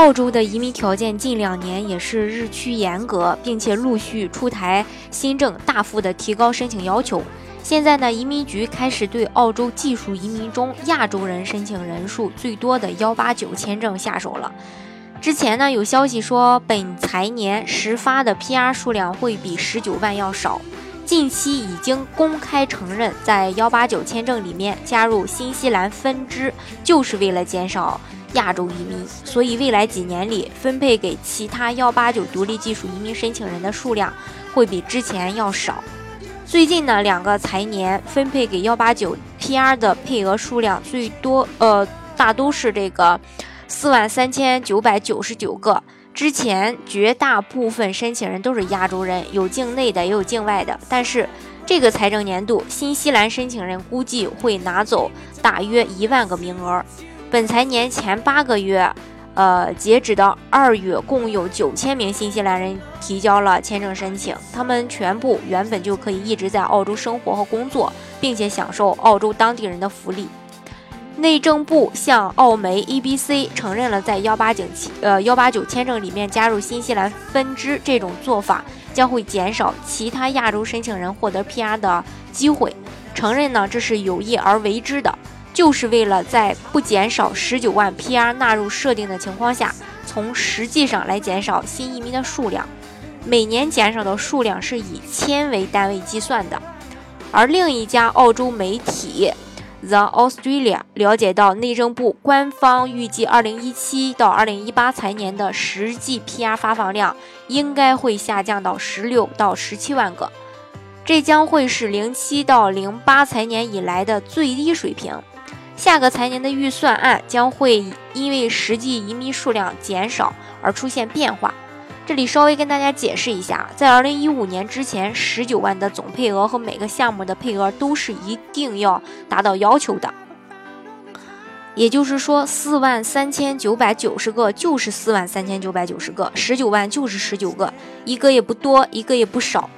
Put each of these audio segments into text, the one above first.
澳洲的移民条件近两年也是日趋严格，并且陆续出台新政，大幅的提高申请要求。现在呢，移民局开始对澳洲技术移民中亚洲人申请人数最多的幺八九签证下手了。之前呢，有消息说本财年实发的 PR 数量会比十九万要少。近期已经公开承认，在幺八九签证里面加入新西兰分支，就是为了减少。亚洲移民，所以未来几年里分配给其他幺八九独立技术移民申请人的数量会比之前要少。最近呢，两个财年分配给幺八九 PR 的配额数量最多，呃，大都是这个四万三千九百九十九个。之前绝大部分申请人都是亚洲人，有境内的也有境外的。但是这个财政年度，新西兰申请人估计会拿走大约一万个名额。本财年前八个月，呃，截止到二月，共有九千名新西兰人提交了签证申请。他们全部原本就可以一直在澳洲生活和工作，并且享受澳洲当地人的福利。内政部向澳媒 ABC 承认了在幺八九呃幺八九签证里面加入新西兰分支这种做法将会减少其他亚洲申请人获得 PR 的机会。承认呢，这是有意而为之的。就是为了在不减少十九万 PR 纳入设定的情况下，从实际上来减少新移民的数量。每年减少的数量是以千为单位计算的。而另一家澳洲媒体 The Australia 了解到，内政部官方预计2017到2018财年的实际 PR 发放量应该会下降到16到17万个，这将会是07到08财年以来的最低水平。下个财年的预算案将会因为实际移民数量减少而出现变化。这里稍微跟大家解释一下，在二零一五年之前，十九万的总配额和每个项目的配额都是一定要达到要求的。也就是说，四万三千九百九十个就是四万三千九百九十个，十九万就是十九个，一个也不多，一个也不少。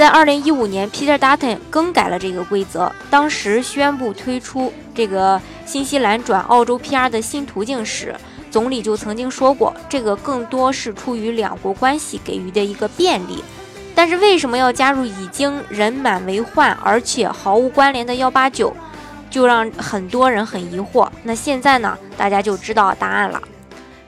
在二零一五年，Peter Dutton 更改了这个规则。当时宣布推出这个新西兰转澳洲 PR 的新途径时，总理就曾经说过，这个更多是出于两国关系给予的一个便利。但是为什么要加入已经人满为患而且毫无关联的幺八九，就让很多人很疑惑。那现在呢，大家就知道答案了。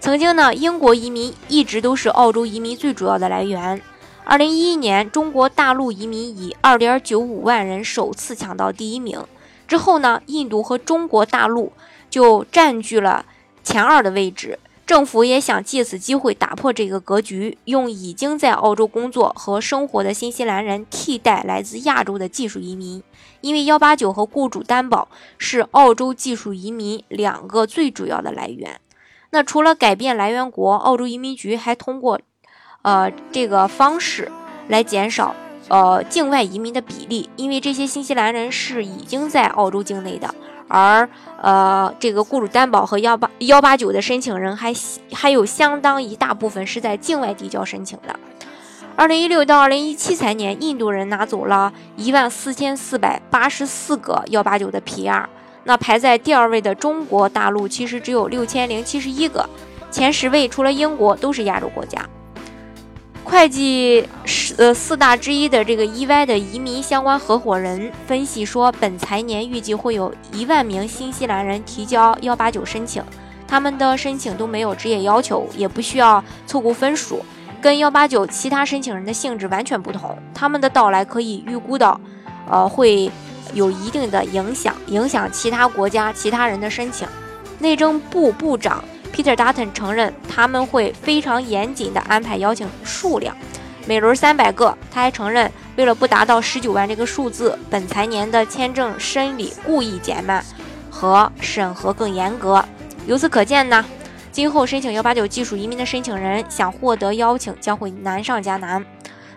曾经呢，英国移民一直都是澳洲移民最主要的来源。二零一一年，中国大陆移民以二点九五万人首次抢到第一名。之后呢，印度和中国大陆就占据了前二的位置。政府也想借此机会打破这个格局，用已经在澳洲工作和生活的新西兰人替代来自亚洲的技术移民。因为幺八九和雇主担保是澳洲技术移民两个最主要的来源。那除了改变来源国，澳洲移民局还通过。呃，这个方式来减少呃境外移民的比例，因为这些新西兰人是已经在澳洲境内的，而呃这个雇主担保和幺八幺八九的申请人还还有相当一大部分是在境外递交申请的。二零一六到二零一七财年，印度人拿走了一万四千四百八十四个幺八九的 PR，那排在第二位的中国大陆其实只有六千零七十一个，前十位除了英国都是亚洲国家。会计呃四大之一的这个 EY 的移民相关合伙人分析说，本财年预计会有一万名新西兰人提交幺八九申请，他们的申请都没有职业要求，也不需要凑够分数，跟幺八九其他申请人的性质完全不同。他们的到来可以预估到，呃，会有一定的影响，影响其他国家其他人的申请。内政部部长。Peter Dutton 承认，他们会非常严谨地安排邀请数量，每轮三百个。他还承认，为了不达到十九万这个数字，本财年的签证审理故意减慢和审核更严格。由此可见呢，今后申请幺八九技术移民的申请人想获得邀请将会难上加难。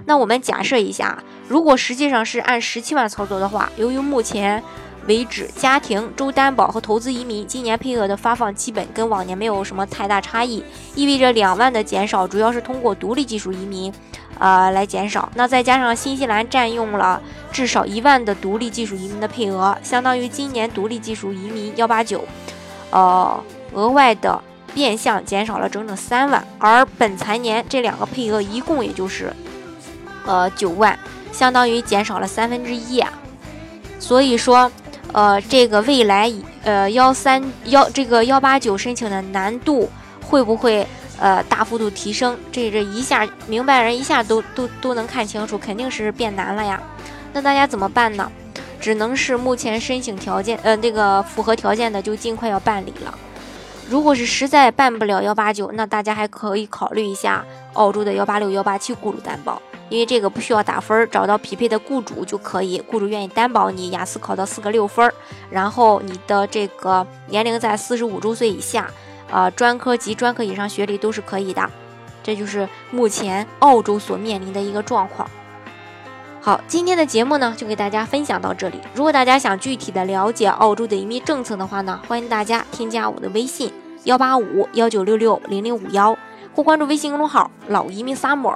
那我们假设一下，如果实际上是按十七万操作的话，由于目前为止家庭、州担保和投资移民今年配额的发放基本跟往年没有什么太大差异，意味着两万的减少主要是通过独立技术移民。呃，来减少。那再加上新西兰占用了至少一万的独立技术移民的配额，相当于今年独立技术移民幺八九，呃，额外的变相减少了整整三万。而本财年这两个配额一共也就是呃九万，相当于减少了三分之一啊。所以说，呃，这个未来呃幺三幺这个幺八九申请的难度会不会？呃，大幅度提升，这这一下明白人一下都都都能看清楚，肯定是变难了呀。那大家怎么办呢？只能是目前申请条件，呃，那个符合条件的就尽快要办理了。如果是实在办不了幺八九，那大家还可以考虑一下澳洲的幺八六、幺八七雇主担保，因为这个不需要打分，找到匹配的雇主就可以，雇主愿意担保你，雅思考到四个六分，然后你的这个年龄在四十五周岁以下。啊，专科及专科以上学历都是可以的，这就是目前澳洲所面临的一个状况。好，今天的节目呢，就给大家分享到这里。如果大家想具体的了解澳洲的移民政策的话呢，欢迎大家添加我的微信幺八五幺九六六零零五幺，或关注微信公众号“老移民 summer”，